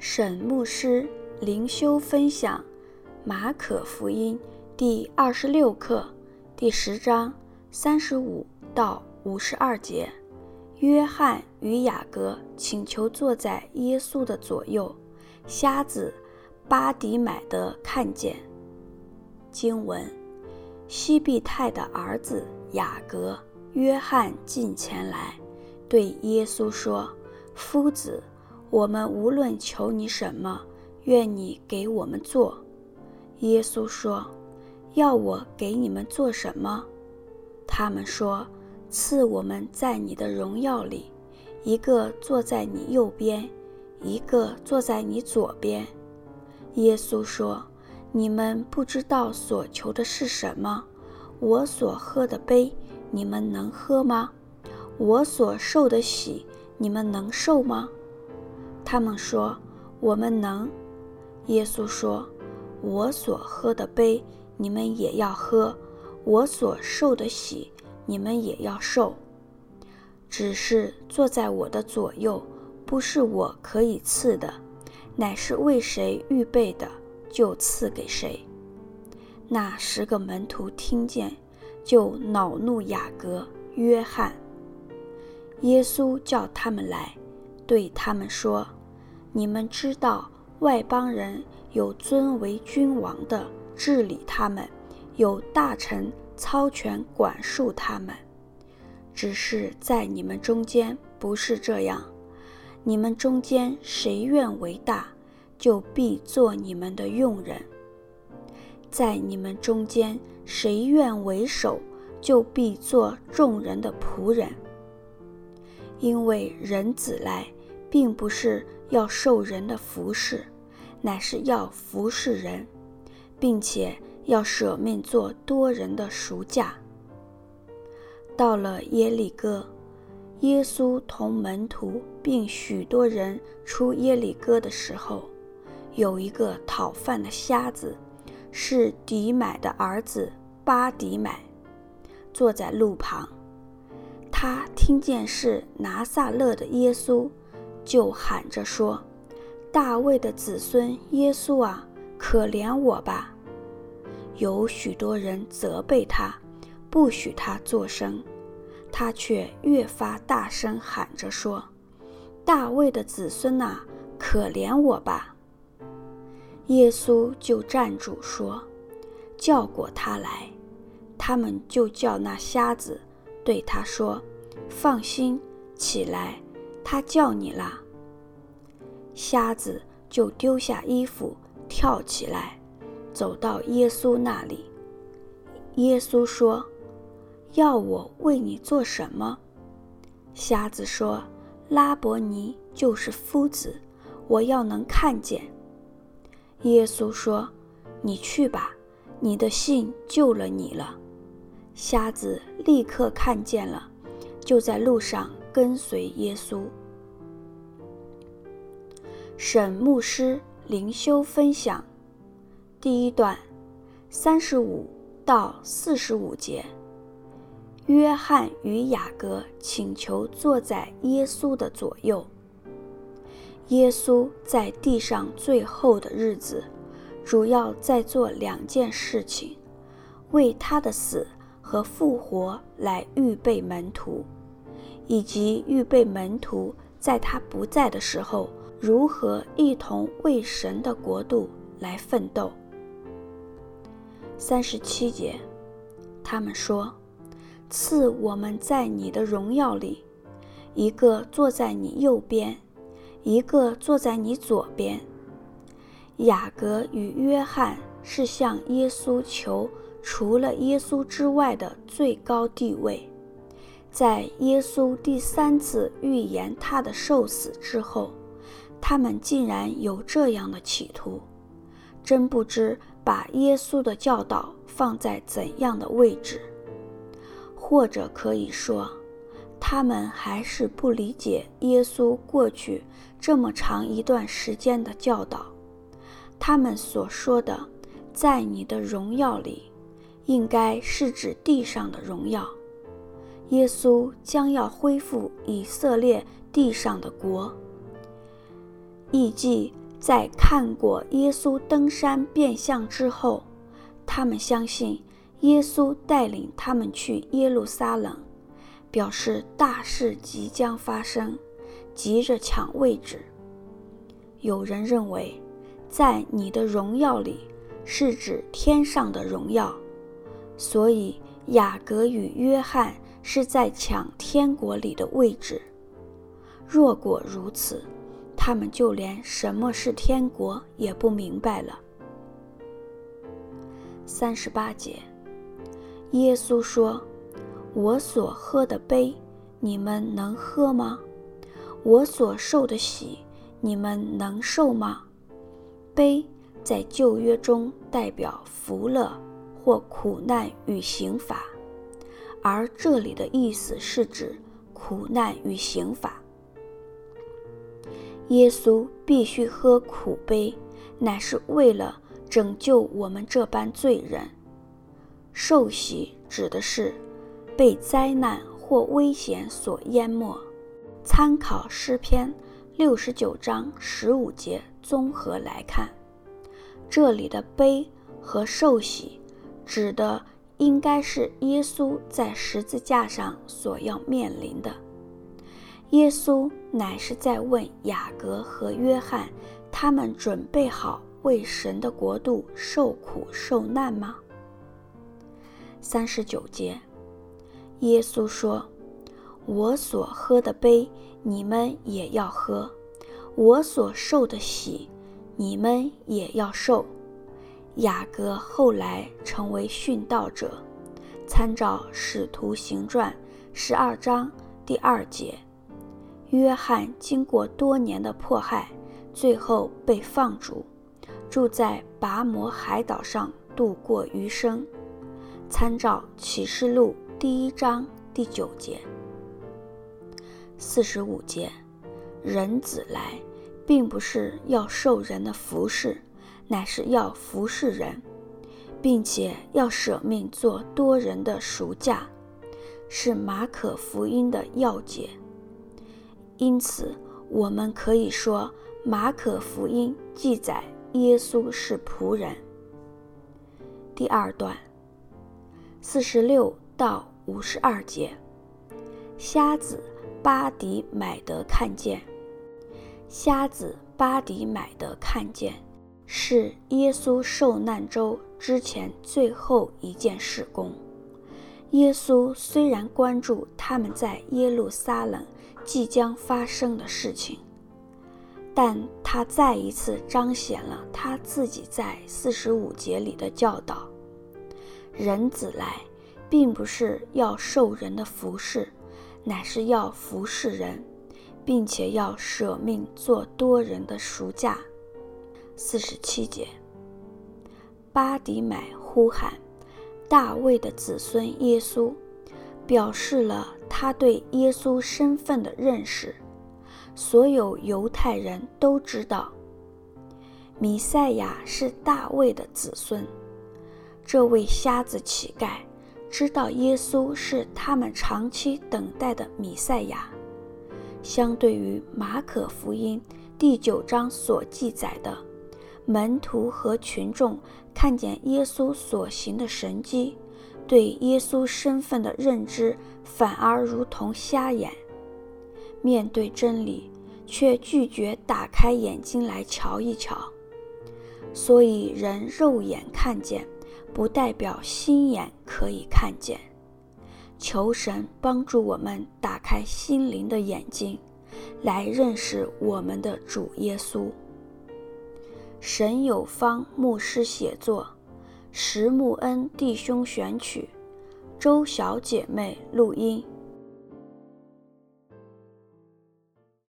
沈牧师灵修分享《马可福音》第二十六课第十章三十五到五十二节。约翰与雅各请求坐在耶稣的左右。瞎子巴迪买德看见。经文：西庇太的儿子雅各、约翰近前来，对耶稣说：“夫子。”我们无论求你什么，愿你给我们做。耶稣说：“要我给你们做什么？”他们说：“赐我们在你的荣耀里，一个坐在你右边，一个坐在你左边。”耶稣说：“你们不知道所求的是什么？我所喝的杯，你们能喝吗？我所受的洗，你们能受吗？”他们说：“我们能。”耶稣说：“我所喝的杯，你们也要喝；我所受的洗，你们也要受。只是坐在我的左右，不是我可以赐的，乃是为谁预备的，就赐给谁。”那十个门徒听见，就恼怒雅各、约翰。耶稣叫他们来，对他们说。你们知道，外邦人有尊为君王的治理他们，有大臣操权管束他们。只是在你们中间不是这样。你们中间谁愿为大，就必做你们的用人；在你们中间谁愿为首，就必做众人的仆人。因为人子来，并不是。要受人的服侍，乃是要服侍人，并且要舍命做多人的赎价。到了耶利哥，耶稣同门徒并许多人出耶利哥的时候，有一个讨饭的瞎子，是底买的儿子巴底买，坐在路旁。他听见是拿撒勒的耶稣。就喊着说：“大卫的子孙耶稣啊，可怜我吧！”有许多人责备他，不许他作声，他却越发大声喊着说：“大卫的子孙啊，可怜我吧！”耶稣就站住说：“叫过他来。”他们就叫那瞎子，对他说：“放心，起来。”他叫你啦。瞎子就丢下衣服，跳起来，走到耶稣那里。耶稣说：“要我为你做什么？”瞎子说：“拉伯尼，就是夫子，我要能看见。”耶稣说：“你去吧，你的信救了你了。”瞎子立刻看见了，就在路上跟随耶稣。沈牧师灵修分享，第一段，三十五到四十五节。约翰与雅各请求坐在耶稣的左右。耶稣在地上最后的日子，主要在做两件事情：为他的死和复活来预备门徒，以及预备门徒在他不在的时候。如何一同为神的国度来奋斗？三十七节，他们说：“赐我们在你的荣耀里，一个坐在你右边，一个坐在你左边。”雅各与约翰是向耶稣求除了耶稣之外的最高地位。在耶稣第三次预言他的受死之后。他们竟然有这样的企图，真不知把耶稣的教导放在怎样的位置，或者可以说，他们还是不理解耶稣过去这么长一段时间的教导。他们所说的“在你的荣耀里”，应该是指地上的荣耀。耶稣将要恢复以色列地上的国。艺伎在看过耶稣登山变相之后，他们相信耶稣带领他们去耶路撒冷，表示大事即将发生，急着抢位置。有人认为，在你的荣耀里是指天上的荣耀，所以雅各与约翰是在抢天国里的位置。若果如此，他们就连什么是天国也不明白了。三十八节，耶稣说：“我所喝的杯，你们能喝吗？我所受的洗，你们能受吗？”杯在旧约中代表福乐或苦难与刑罚，而这里的意思是指苦难与刑罚。耶稣必须喝苦杯，乃是为了拯救我们这般罪人。受洗指的是被灾难或危险所淹没。参考诗篇六十九章十五节，综合来看，这里的杯和受洗指的应该是耶稣在十字架上所要面临的。耶稣乃是在问雅各和约翰，他们准备好为神的国度受苦受难吗？三十九节，耶稣说：“我所喝的杯，你们也要喝；我所受的洗，你们也要受。”雅各后来成为殉道者，参照《使徒行传》十二章第二节。约翰经过多年的迫害，最后被放逐，住在拔摩海岛上度过余生。参照启示录第一章第九节。四十五节，人子来，并不是要受人的服侍，乃是要服侍人，并且要舍命做多人的赎价，是马可福音的要节。因此，我们可以说，马可福音记载耶稣是仆人。第二段，四十六到五十二节，瞎子巴迪买的看见。瞎子巴迪买的看见，是耶稣受难周之前最后一件事工。耶稣虽然关注他们在耶路撒冷。即将发生的事情，但他再一次彰显了他自己在四十五节里的教导：人子来，并不是要受人的服侍，乃是要服侍人，并且要舍命做多人的赎价。四十七节，巴底买呼喊大卫的子孙耶稣，表示了。他对耶稣身份的认识，所有犹太人都知道，弥赛亚是大卫的子孙。这位瞎子乞丐知道耶稣是他们长期等待的弥赛亚。相对于马可福音第九章所记载的，门徒和群众看见耶稣所行的神迹。对耶稣身份的认知反而如同瞎眼，面对真理却拒绝打开眼睛来瞧一瞧。所以人肉眼看见，不代表心眼可以看见。求神帮助我们打开心灵的眼睛，来认识我们的主耶稣。神有方牧师写作。石木恩弟兄选曲，周小姐妹录音。